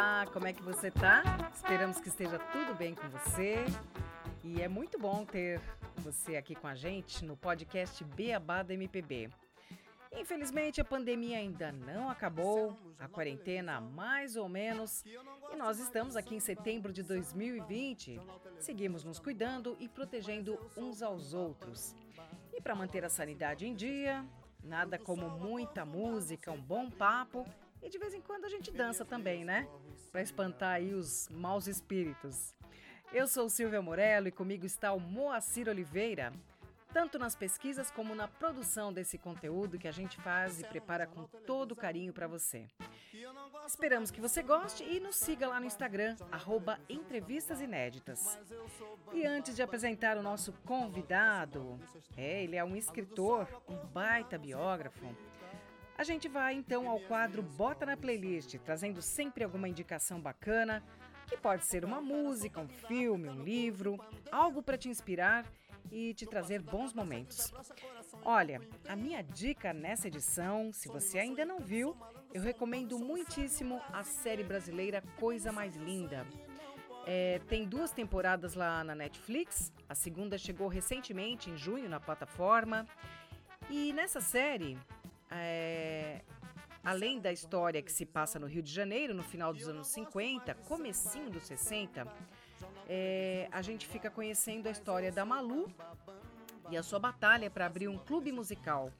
Olá, como é que você tá? Esperamos que esteja tudo bem com você. E é muito bom ter você aqui com a gente no podcast Beabá da MPB. Infelizmente, a pandemia ainda não acabou, a quarentena mais ou menos, e nós estamos aqui em setembro de 2020. Seguimos nos cuidando e protegendo uns aos outros. E para manter a sanidade em dia, nada como muita música, um bom papo e de vez em quando a gente dança também, né? Para espantar aí os maus espíritos. Eu sou Silvia Morello e comigo está o Moacir Oliveira, tanto nas pesquisas como na produção desse conteúdo que a gente faz e prepara com todo carinho para você. Esperamos que você goste e nos siga lá no Instagram, arroba Entrevistas Inéditas. E antes de apresentar o nosso convidado, é, ele é um escritor, um baita biógrafo, a gente vai então ao quadro Bota na Playlist, trazendo sempre alguma indicação bacana, que pode ser uma música, um filme, um livro, algo para te inspirar e te trazer bons momentos. Olha, a minha dica nessa edição, se você ainda não viu, eu recomendo muitíssimo a série brasileira Coisa Mais Linda. É, tem duas temporadas lá na Netflix, a segunda chegou recentemente, em junho, na plataforma. E nessa série, é, além da história que se passa no Rio de Janeiro, no final dos anos 50, comecinho dos 60, é, a gente fica conhecendo a história da Malu e a sua batalha para abrir um clube musical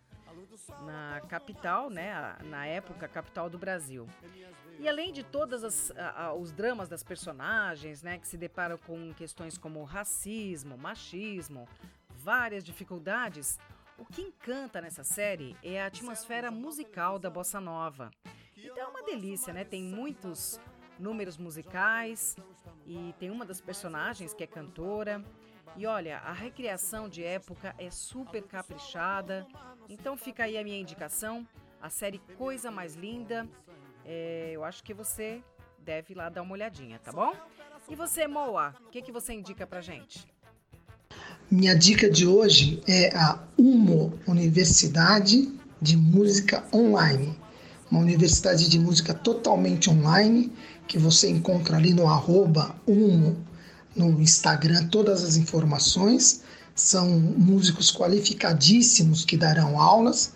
na capital, né, na época capital do Brasil. E além de todos os dramas das personagens, né, que se deparam com questões como racismo, machismo, várias dificuldades, o que encanta nessa série é a atmosfera musical da bossa nova. Então é uma delícia, né? Tem muitos números musicais e tem uma das personagens que é cantora. E olha, a recriação de época é super caprichada. Então fica aí a minha indicação, a série Coisa Mais Linda. É, eu acho que você deve ir lá dar uma olhadinha, tá bom? E você, Moa, o que, que você indica pra gente? Minha dica de hoje é a UMO Universidade de Música Online. Uma universidade de música totalmente online que você encontra ali no arroba UMO no Instagram todas as informações. São músicos qualificadíssimos que darão aulas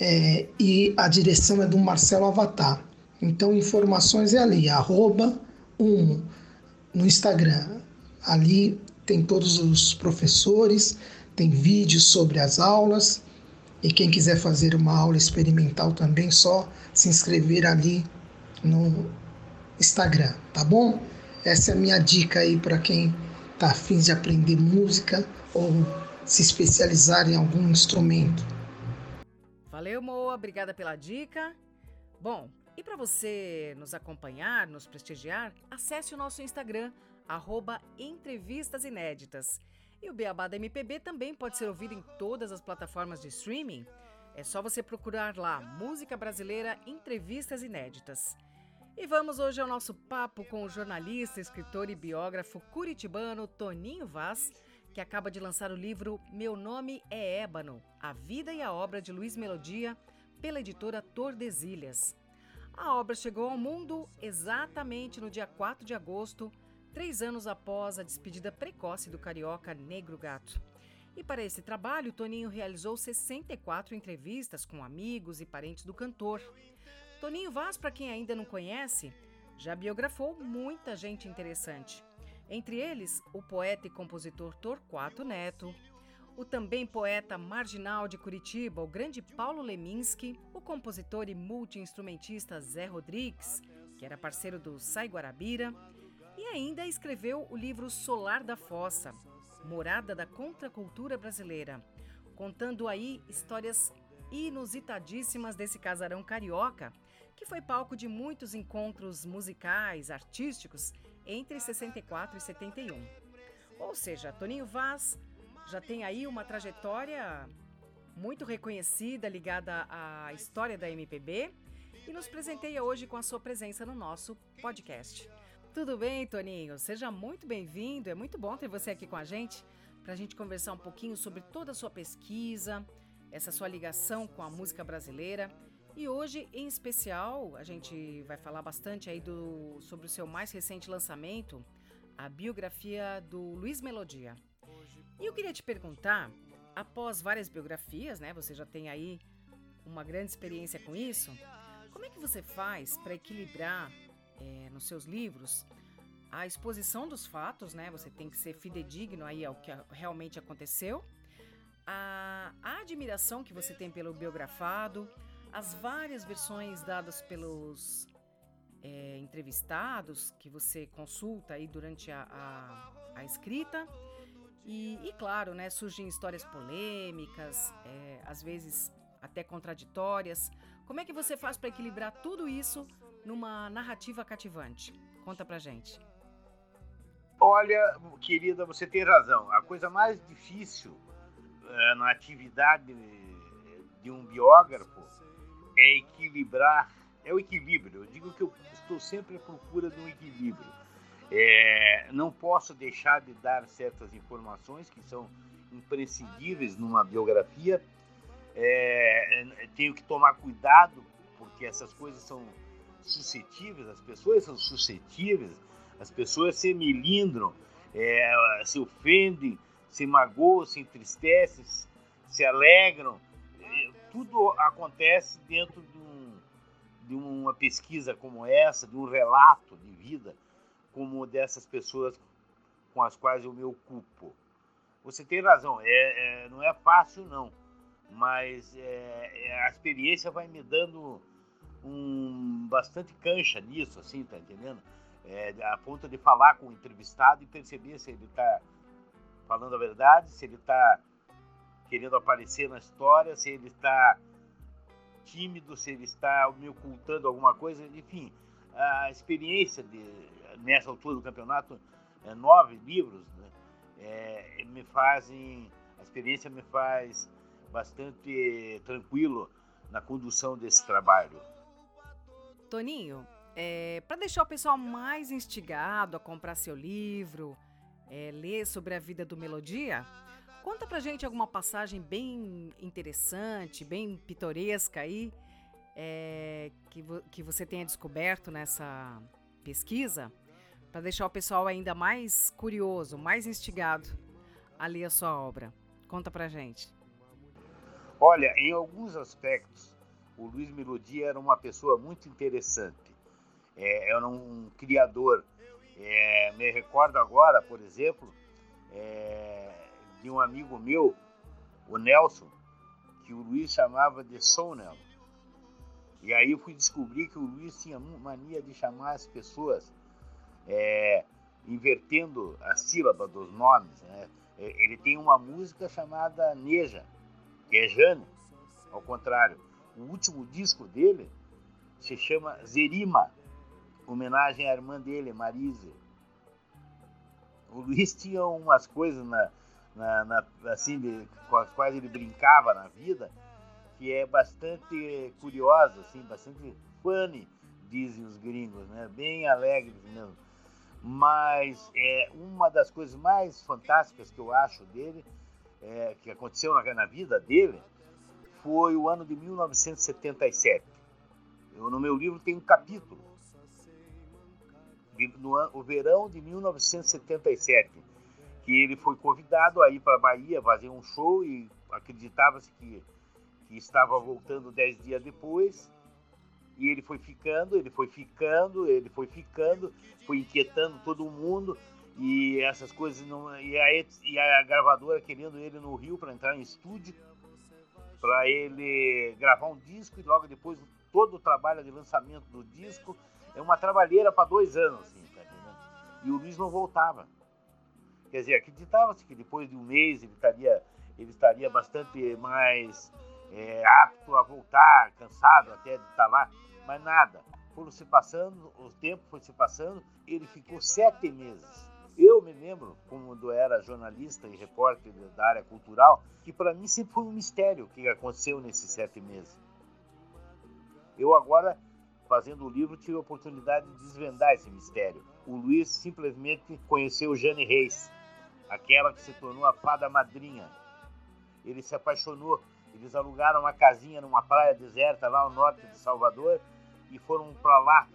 é, e a direção é do Marcelo Avatar. Então, informações é ali, arroba UMO no Instagram. Ali tem todos os professores, tem vídeos sobre as aulas. E quem quiser fazer uma aula experimental também, só se inscrever ali no Instagram, tá bom? Essa é a minha dica aí para quem está afim de aprender música ou se especializar em algum instrumento. Valeu, Moa, obrigada pela dica. Bom, e para você nos acompanhar, nos prestigiar, acesse o nosso Instagram, arroba Entrevistas Inéditas. E o Beabá da MPB também pode ser ouvido em todas as plataformas de streaming. É só você procurar lá Música Brasileira Entrevistas Inéditas. E vamos hoje ao nosso papo com o jornalista, escritor e biógrafo curitibano Toninho Vaz, que acaba de lançar o livro Meu Nome é Ébano, A Vida e a Obra de Luiz Melodia, pela editora Tordesilhas. A obra chegou ao mundo exatamente no dia 4 de agosto três anos após a despedida precoce do carioca Negro Gato. E para esse trabalho, Toninho realizou 64 entrevistas com amigos e parentes do cantor. Toninho Vaz, para quem ainda não conhece, já biografou muita gente interessante. Entre eles, o poeta e compositor Torquato Neto, o também poeta marginal de Curitiba, o grande Paulo Leminski, o compositor e multiinstrumentista Zé Rodrigues, que era parceiro do Sai Guarabira, ainda escreveu o livro Solar da Fossa, Morada da Contracultura Brasileira, contando aí histórias inusitadíssimas desse casarão carioca, que foi palco de muitos encontros musicais, artísticos entre 64 e 71. Ou seja, Toninho Vaz já tem aí uma trajetória muito reconhecida ligada à história da MPB e nos presenteia hoje com a sua presença no nosso podcast. Tudo bem, Toninho? Seja muito bem-vindo. É muito bom ter você aqui com a gente para a gente conversar um pouquinho sobre toda a sua pesquisa, essa sua ligação com a música brasileira E hoje, em especial, a gente vai falar bastante aí do, sobre o seu mais recente lançamento, a biografia do Luiz Melodia. E eu queria te perguntar, após várias biografias, né? Você já tem aí uma grande experiência com isso. Como é que você faz para equilibrar é, nos seus livros a exposição dos fatos, né? Você tem que ser fidedigno aí ao que realmente aconteceu, a, a admiração que você tem pelo biografado, as várias versões dadas pelos é, entrevistados que você consulta aí durante a, a, a escrita. E, e, claro, né, surgem histórias polêmicas, é, às vezes até contraditórias. Como é que você faz para equilibrar tudo isso numa narrativa cativante? Conta pra gente. Olha, querida, você tem razão. A coisa mais difícil é, na atividade de um biógrafo é equilibrar, é o equilíbrio. Eu digo que eu estou sempre à procura de um equilíbrio. É, não posso deixar de dar certas informações que são imprescindíveis numa biografia. É, tenho que tomar cuidado porque essas coisas são suscetíveis, as pessoas são suscetíveis as pessoas se melindram, é, se ofendem, se magoam, se entristecem, se alegram. É, tudo acontece dentro de, um, de uma pesquisa como essa, de um relato de vida como dessas pessoas com as quais eu me ocupo. Você tem razão, é, é não é fácil não, mas é, é a experiência vai me dando um bastante cancha nisso, assim, tá entendendo? é, a ponto de falar com o entrevistado e perceber se ele está falando a verdade, se ele está querendo aparecer na história, se ele está tímido, se ele está me ocultando alguma coisa, enfim, a experiência de, nessa altura do campeonato, é, nove livros, né, é, me fazem, a experiência me faz bastante tranquilo na condução desse trabalho. Toninho, é, para deixar o pessoal mais instigado a comprar seu livro, é, ler sobre a vida do Melodia, conta pra gente alguma passagem bem interessante, bem pitoresca aí, é, que, vo que você tenha descoberto nessa pesquisa, para deixar o pessoal ainda mais curioso, mais instigado a ler a sua obra. Conta pra gente. Olha, em alguns aspectos, o Luiz Melodia era uma pessoa muito interessante é, era um criador. É, me recordo agora, por exemplo, é, de um amigo meu, o Nelson, que o Luiz chamava de Sonel. E aí eu fui descobrir que o Luiz tinha mania de chamar as pessoas é, invertendo a sílaba dos nomes. Né? É, ele tem uma música chamada Neja, que é Jane, ao contrário. O último disco dele se chama Zerima, homenagem à irmã dele, Marise. O Luiz tinha umas coisas na, na, na, assim de, com as quais ele brincava na vida que é bastante curiosa, assim, bastante funny, dizem os gringos, né? Bem alegres mesmo. Mas é uma das coisas mais fantásticas que eu acho dele, é, que aconteceu na, na vida dele, foi o ano de 1977. Eu, no meu livro tem um capítulo no o verão de 1977, que ele foi convidado a ir para a Bahia fazer um show e acreditava-se que, que estava voltando dez dias depois. E ele foi ficando, ele foi ficando, ele foi ficando, foi inquietando todo mundo e essas coisas não e a, e a gravadora querendo ele no Rio para entrar em estúdio para ele gravar um disco e logo depois todo o trabalho de lançamento do disco é uma trabalheira para dois anos, assim, tá? E o Luiz não voltava. Quer dizer, acreditava-se que depois de um mês ele estaria, ele estaria bastante mais é, apto a voltar, cansado até de estar lá, mas nada. Foram se passando, o tempo foi se passando, ele ficou sete meses. Eu me lembro, quando era jornalista e repórter da área cultural, que para mim sempre foi um mistério o que aconteceu nesses sete meses. Eu agora fazendo o livro, tive a oportunidade de desvendar esse mistério. O Luiz simplesmente conheceu Jane Reis, aquela que se tornou a fada madrinha. Ele se apaixonou Eles alugaram uma casinha numa praia deserta lá ao norte de Salvador e foram para lá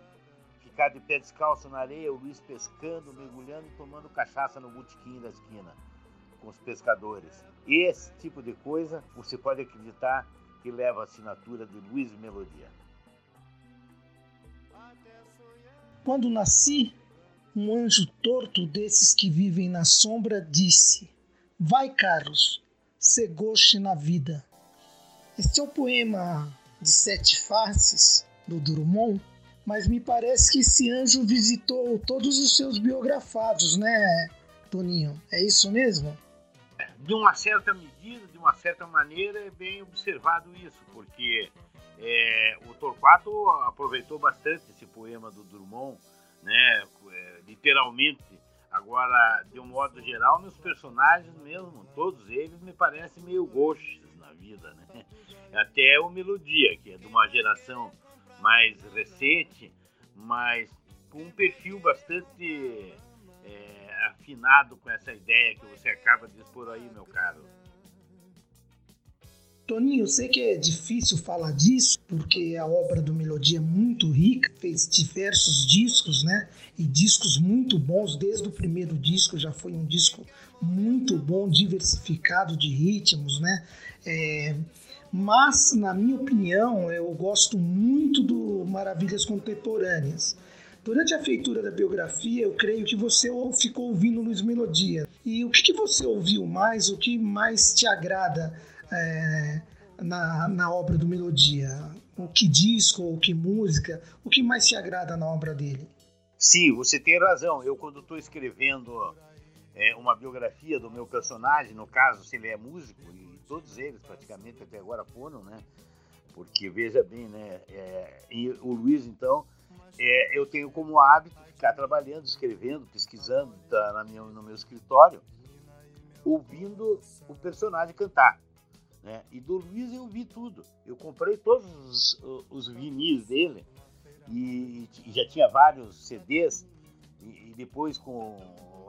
ficar de pé descalço na areia, o Luiz pescando, mergulhando e tomando cachaça no botequim da esquina com os pescadores. Esse tipo de coisa você pode acreditar que leva a assinatura de Luiz Melodia. Quando nasci, um anjo torto desses que vivem na sombra disse: Vai, Carlos, se goste na vida. Este é o poema de Sete Faces do Drummond, mas me parece que esse anjo visitou todos os seus biografados, né, Toninho? É isso mesmo? De uma certa medida, de uma certa maneira, é bem observado isso, porque é, o Torquato aproveitou bastante esse poema do Drummond, né, é, literalmente. Agora, de um modo geral, meus personagens mesmo, todos eles me parecem meio gauches na vida, né? Até o Melodia, que é de uma geração mais recente, mas com um perfil bastante é, afinado com essa ideia que você acaba de expor aí, meu caro. Toninho, eu sei que é difícil falar disso, porque a obra do Melodia é muito rica, fez diversos discos, né? E discos muito bons, desde o primeiro disco já foi um disco muito bom, diversificado de ritmos, né? É, mas, na minha opinião, eu gosto muito do Maravilhas Contemporâneas. Durante a feitura da biografia, eu creio que você ficou ouvindo Luiz Melodia. E o que, que você ouviu mais? O que mais te agrada é, na, na obra do Melodia? O que disco, o que música? O que mais te agrada na obra dele? Sim, você tem razão. Eu, quando estou escrevendo é, uma biografia do meu personagem, no caso, se ele é músico, e todos eles praticamente até agora foram, né? Porque veja bem, né? É, o Luiz, então, é, eu tenho como hábito ficar trabalhando, escrevendo, pesquisando tá, na minha, no meu escritório, ouvindo o personagem cantar. Né? E do Luiz eu vi tudo. Eu comprei todos os, os vinis dele e, e, já tinha vários CDs. E, e, depois com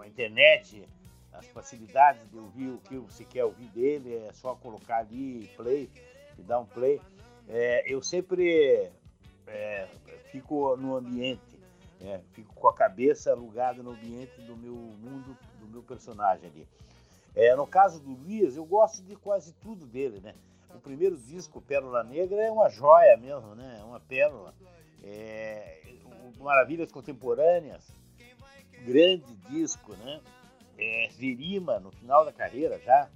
a internet, as facilidades de ouvir o que você quer ouvir dele, é só colocar ali play e dar um play. É, eu sempre é, fico no ambiente, é, fico com a cabeça alugada no ambiente do meu mundo, do meu personagem ali. É, no caso do Luiz, eu gosto de quase tudo dele, né? O primeiro disco, Pérola Negra, é uma joia mesmo, né? É uma pérola. É, Maravilhas Contemporâneas, grande disco, né? É, Verima, no final da carreira já.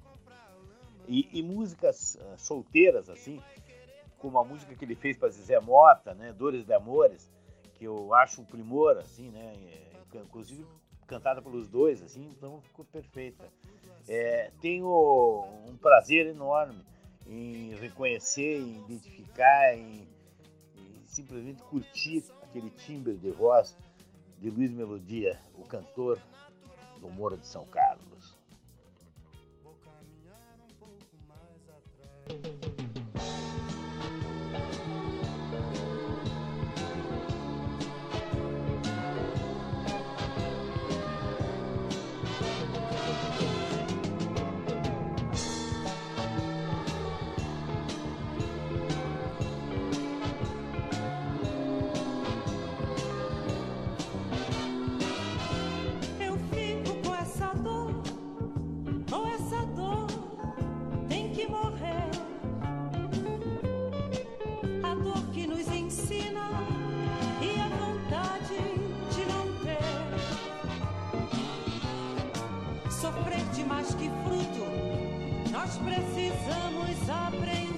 E, e músicas uh, solteiras, assim, como a música que ele fez para Zezé Mota, né? Dores de Amores, que eu acho um primor, assim, né? É, inclusive cantada pelos dois, assim, então ficou perfeita. É, tenho um prazer enorme em reconhecer, em identificar, em, em simplesmente curtir aquele timbre de voz de Luiz Melodia, o cantor do Moura de São Carlos. precisamos aprender.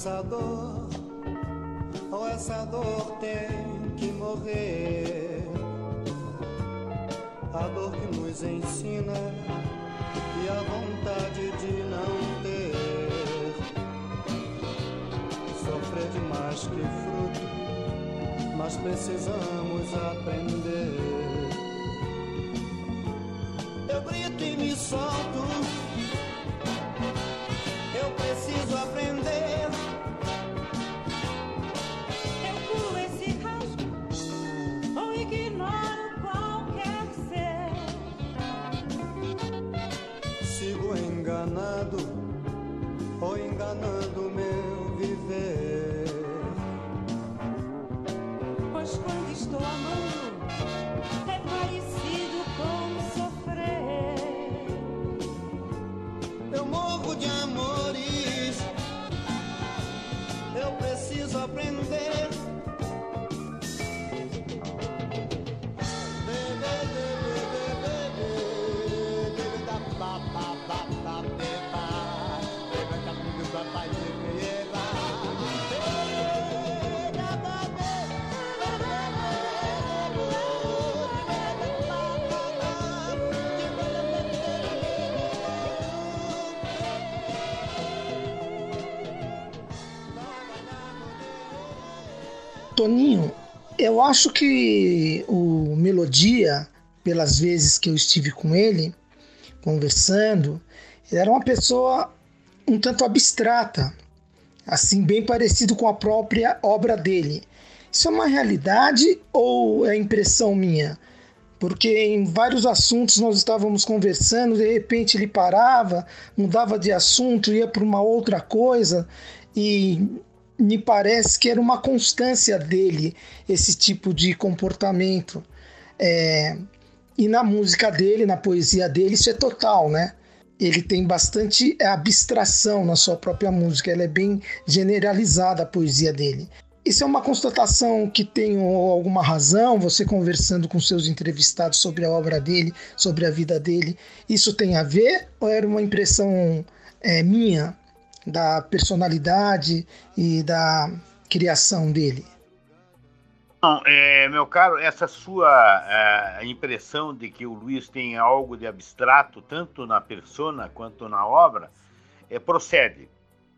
Essa dor, ou essa dor tem que morrer. A dor que nos ensina e a vontade de não ter. Sofrer demais que fruto, mas precisamos aprender. Eu grito e me solto. sorprender. Toninho, eu acho que o Melodia, pelas vezes que eu estive com ele, conversando, ele era uma pessoa um tanto abstrata, assim, bem parecido com a própria obra dele. Isso é uma realidade ou é impressão minha? Porque em vários assuntos nós estávamos conversando, de repente ele parava, mudava de assunto, ia para uma outra coisa, e me parece que era uma constância dele esse tipo de comportamento. É, e na música dele, na poesia dele, isso é total, né? Ele tem bastante abstração na sua própria música, ela é bem generalizada a poesia dele. Isso é uma constatação que tem alguma razão, você conversando com seus entrevistados sobre a obra dele, sobre a vida dele, isso tem a ver ou era uma impressão é, minha da personalidade e da criação dele? Não, é, meu caro, essa sua é, impressão de que o Luiz tem algo de abstrato, tanto na persona quanto na obra, é, procede.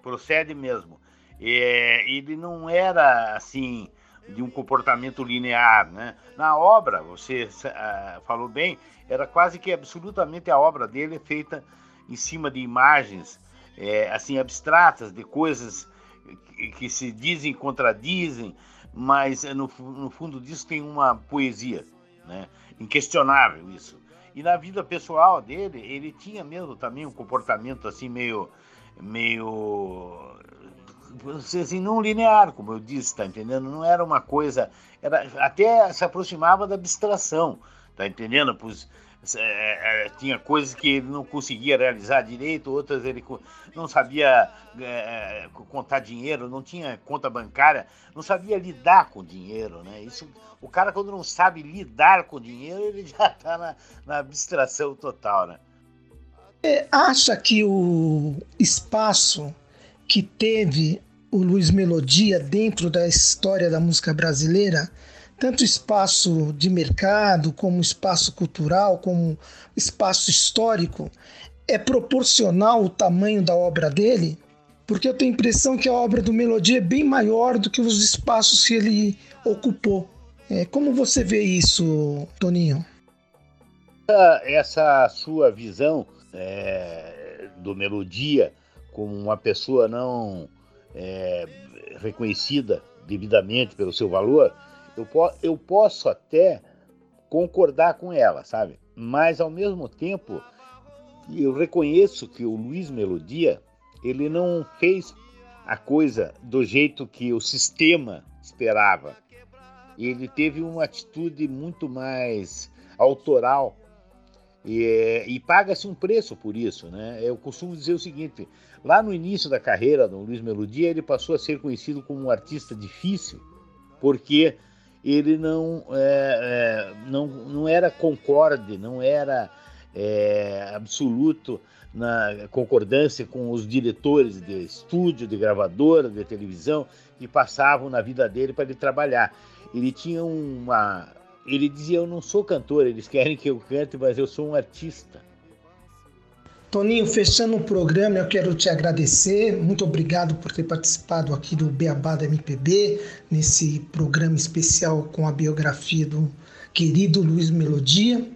Procede mesmo. É, ele não era assim de um comportamento linear, né? Na obra, você uh, falou bem, era quase que absolutamente a obra dele feita em cima de imagens é, assim abstratas de coisas que, que, se dizem contradizem, mas no, no fundo disso tem uma poesia, né? Inquestionável isso. E na vida pessoal dele, ele tinha mesmo também um comportamento assim meio meio assim, não linear, como eu disse, tá entendendo? Não era uma coisa, era até se aproximava da abstração, tá entendendo? Pois, é, é, tinha coisas que ele não conseguia realizar direito, outras ele não sabia é, contar dinheiro, não tinha conta bancária, não sabia lidar com dinheiro, né? Isso, o cara quando não sabe lidar com dinheiro, ele já está na, na abstração total, né? É, acha que o espaço que teve o Luiz Melodia dentro da história da música brasileira tanto espaço de mercado, como espaço cultural, como espaço histórico, é proporcional o tamanho da obra dele? Porque eu tenho a impressão que a obra do Melodia é bem maior do que os espaços que ele ocupou. É, como você vê isso, Toninho? Essa sua visão é, do Melodia como uma pessoa não é, reconhecida devidamente pelo seu valor, Eu, po eu posso até concordar com ela, sabe? Mas ao mesmo tempo, eu reconheço que o Luiz Melodia, ele não fez a coisa do jeito que o sistema esperava. Ele teve uma atitude muito mais autoral e, e paga-se um preço por isso, né? Eu costumo dizer o seguinte: lá no início da carreira do Luiz Melodia, ele passou a ser conhecido como um artista difícil, porque ele não, é, é, não, não era concorde, não era é, absoluto na concordância com os diretores de estúdio, de gravadora, de televisão, que passavam na vida dele para ele trabalhar. Ele tinha uma, ele dizia: Eu não sou cantor, eles querem que eu cante, mas eu sou um artista. Toninho, fechando o programa, eu quero te agradecer. Muito obrigado por ter participado aqui do Beabá da MPB, nesse programa especial com a biografia do querido Luiz Melodia.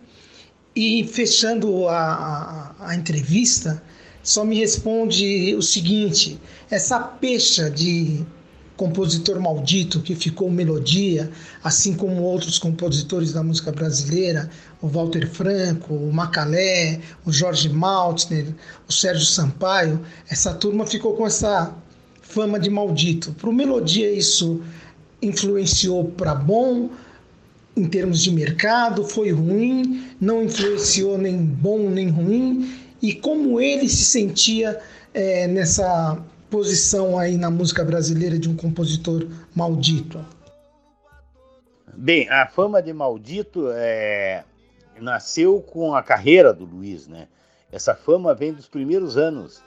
E fechando a, a, a entrevista, só me responde o seguinte: essa pecha de compositor maldito que ficou melodia, assim como outros compositores da música brasileira, o Walter Franco, o Macalé, o Jorge Maltner, o Sérgio Sampaio, essa turma ficou com essa fama de maldito. Para o melodia isso influenciou para bom em termos de mercado, foi ruim, não influenciou nem bom nem ruim, e como ele se sentia é, nessa posição aí na música brasileira de um compositor maldito? Bem, a fama de maldito é, nasceu com a carreira do Luiz, né? Essa fama vem dos primeiros anos,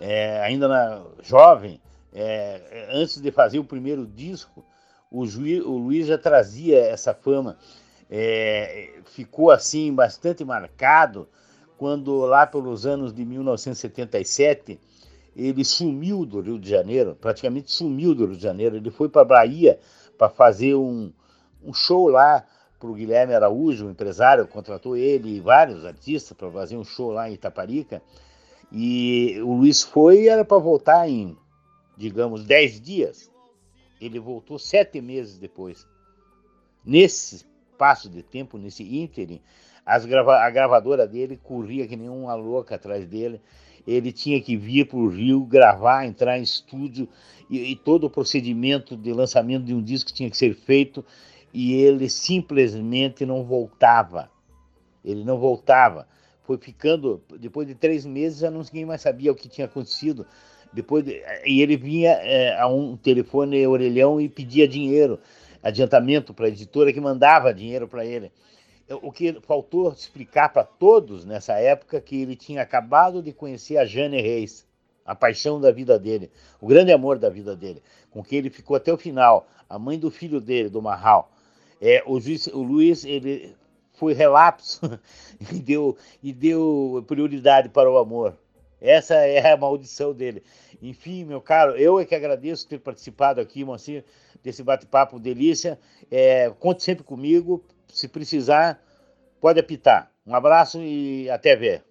é, ainda na, jovem, é, antes de fazer o primeiro disco, o, o Luiz já trazia essa fama. É, ficou assim bastante marcado quando lá pelos anos de 1977 ele sumiu do Rio de Janeiro, praticamente sumiu do Rio de Janeiro. Ele foi para Bahia para fazer um, um show lá para o Guilherme Araújo, o empresário, contratou ele e vários artistas para fazer um show lá em Itaparica. E o Luiz foi e era para voltar em, digamos, 10 dias. Ele voltou sete meses depois. Nesse espaço de tempo, nesse ínterim, grava a gravadora dele corria que nem uma louca atrás dele ele tinha que vir para o Rio, gravar, entrar em estúdio, e, e, todo o procedimento de lançamento de um disco tinha que ser feito, e ele simplesmente não voltava. Ele não voltava. Foi ficando, depois de três meses, já ninguém mais sabia o que tinha acontecido. Depois de, e ele vinha é, a um telefone orelhão e pedia dinheiro, adiantamento para a editora que mandava dinheiro para ele o que faltou explicar para todos nessa época que ele tinha acabado de conhecer a Jane Reis, a paixão da vida dele, o grande amor da vida dele, com quem ele ficou até o final, a mãe do filho dele, do Marral. É, o, juiz, o Luiz ele foi relapso e deu, e deu prioridade para o amor. Essa é a maldição dele. Enfim, meu caro, eu é que agradeço ter participado aqui, Moacir, desse bate-papo delícia. É, conte sempre comigo se precisar, pode apitar. Um abraço e até ver.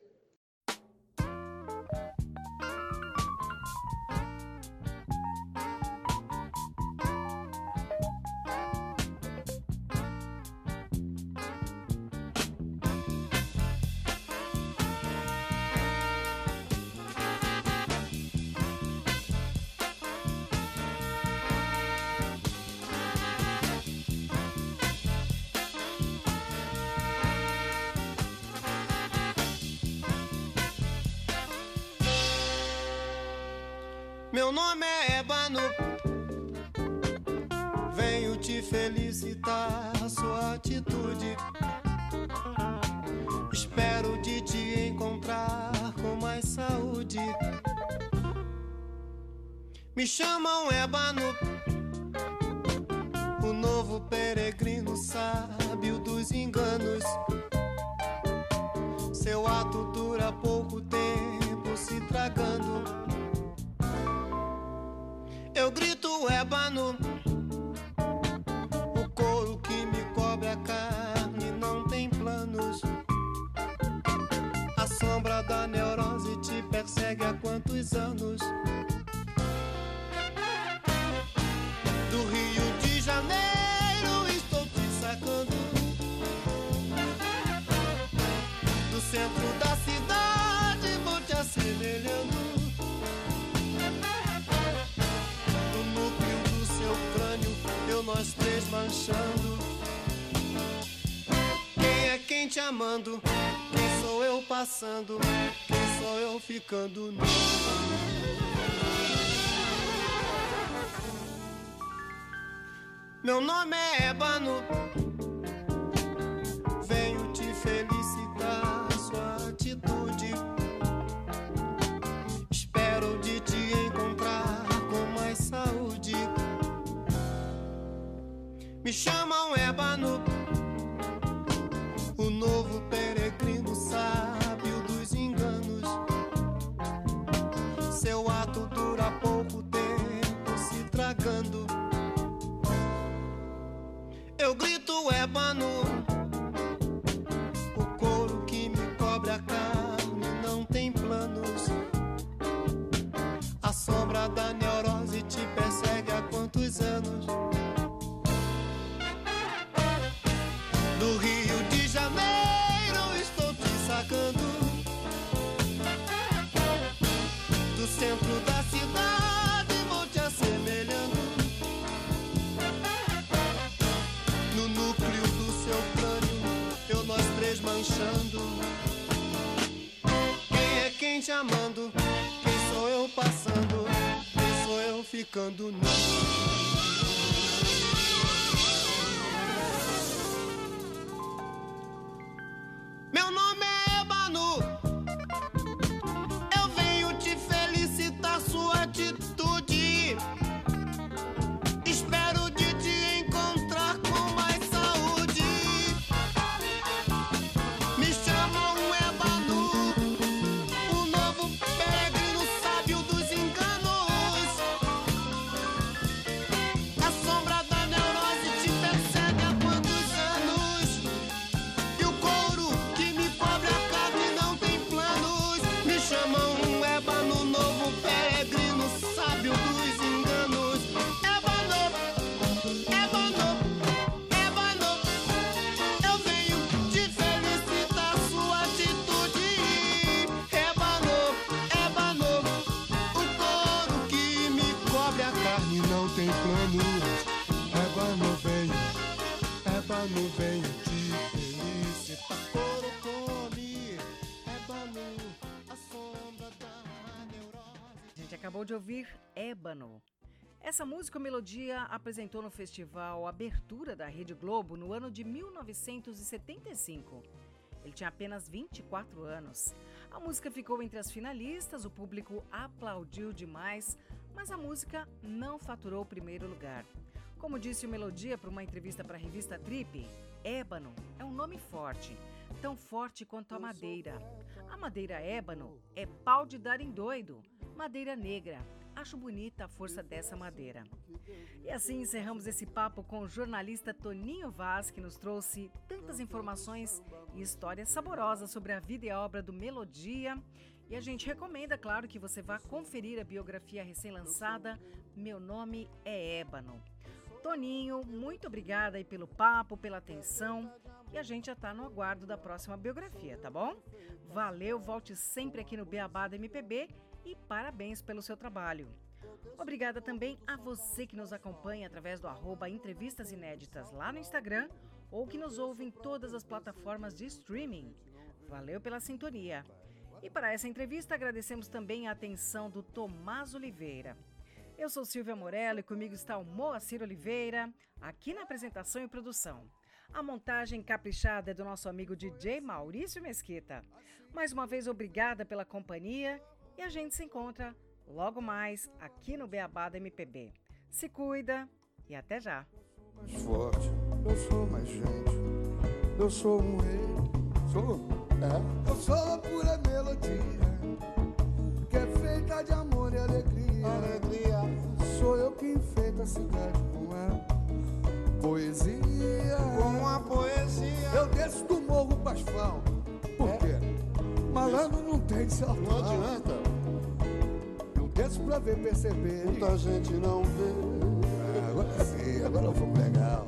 Me chamam Ebano, o novo peregrino sábio dos enganos. Seu ato dura pouco tempo se tragando eu grito ébano. O couro que me cobre a carne não tem planos. A sombra da neurose te persegue há quantos anos? Nós três manchando. Quem é quem te amando? Quem sou eu passando? Quem sou eu ficando nu? Meu nome é Ébano. Me chamam Ébano, o novo peregrino sábio dos enganos. Seu ato dura pouco tempo se tragando. Eu grito ébano, acabou de ouvir Ébano. Essa música melodia apresentou no festival Abertura da Rede Globo no ano de 1975. Ele tinha apenas 24 anos. A música ficou entre as finalistas, o público aplaudiu demais, mas a música não faturou o primeiro lugar. Como disse o Melodia para uma entrevista para a revista Trip, ébano é um nome forte, tão forte quanto a madeira. A madeira ébano é pau de dar em doido, madeira negra. Acho bonita a força dessa madeira. E assim encerramos esse papo com o jornalista Toninho Vaz, que nos trouxe tantas informações e histórias saborosas sobre a vida e a obra do Melodia. E a gente recomenda, claro, que você vá conferir a biografia recém-lançada Meu Nome é Ébano. Toninho, muito obrigada aí pelo papo, pela atenção. E a gente já está no aguardo da próxima biografia, tá bom? Valeu, volte sempre aqui no Beabá da MPB e parabéns pelo seu trabalho. Obrigada também a você que nos acompanha através do arroba Entrevistas Inéditas lá no Instagram ou que nos ouve em todas as plataformas de streaming. Valeu pela sintonia. E para essa entrevista agradecemos também a atenção do Tomás Oliveira. Eu sou Silvia Morello e comigo está o Moacir Oliveira, aqui na apresentação e produção. A montagem caprichada é do nosso amigo DJ Maurício Mesquita. Mais uma vez, obrigada pela companhia e a gente se encontra logo mais aqui no Beabá da MPB. Se cuida e até já! mais forte, eu sou mais gente, eu sou um rei, sou, é, eu sou a pura melodia, que é feita de amor e alegria, alegria, sou eu que enfeito a cidade com a poesia, Com a poesia eu desço do morro pro asfalto? Falando não tem salto. Não adianta. Eu desço pra ver perceber. Muita gente não vê. Ah, agora sim, agora eu vou pegar.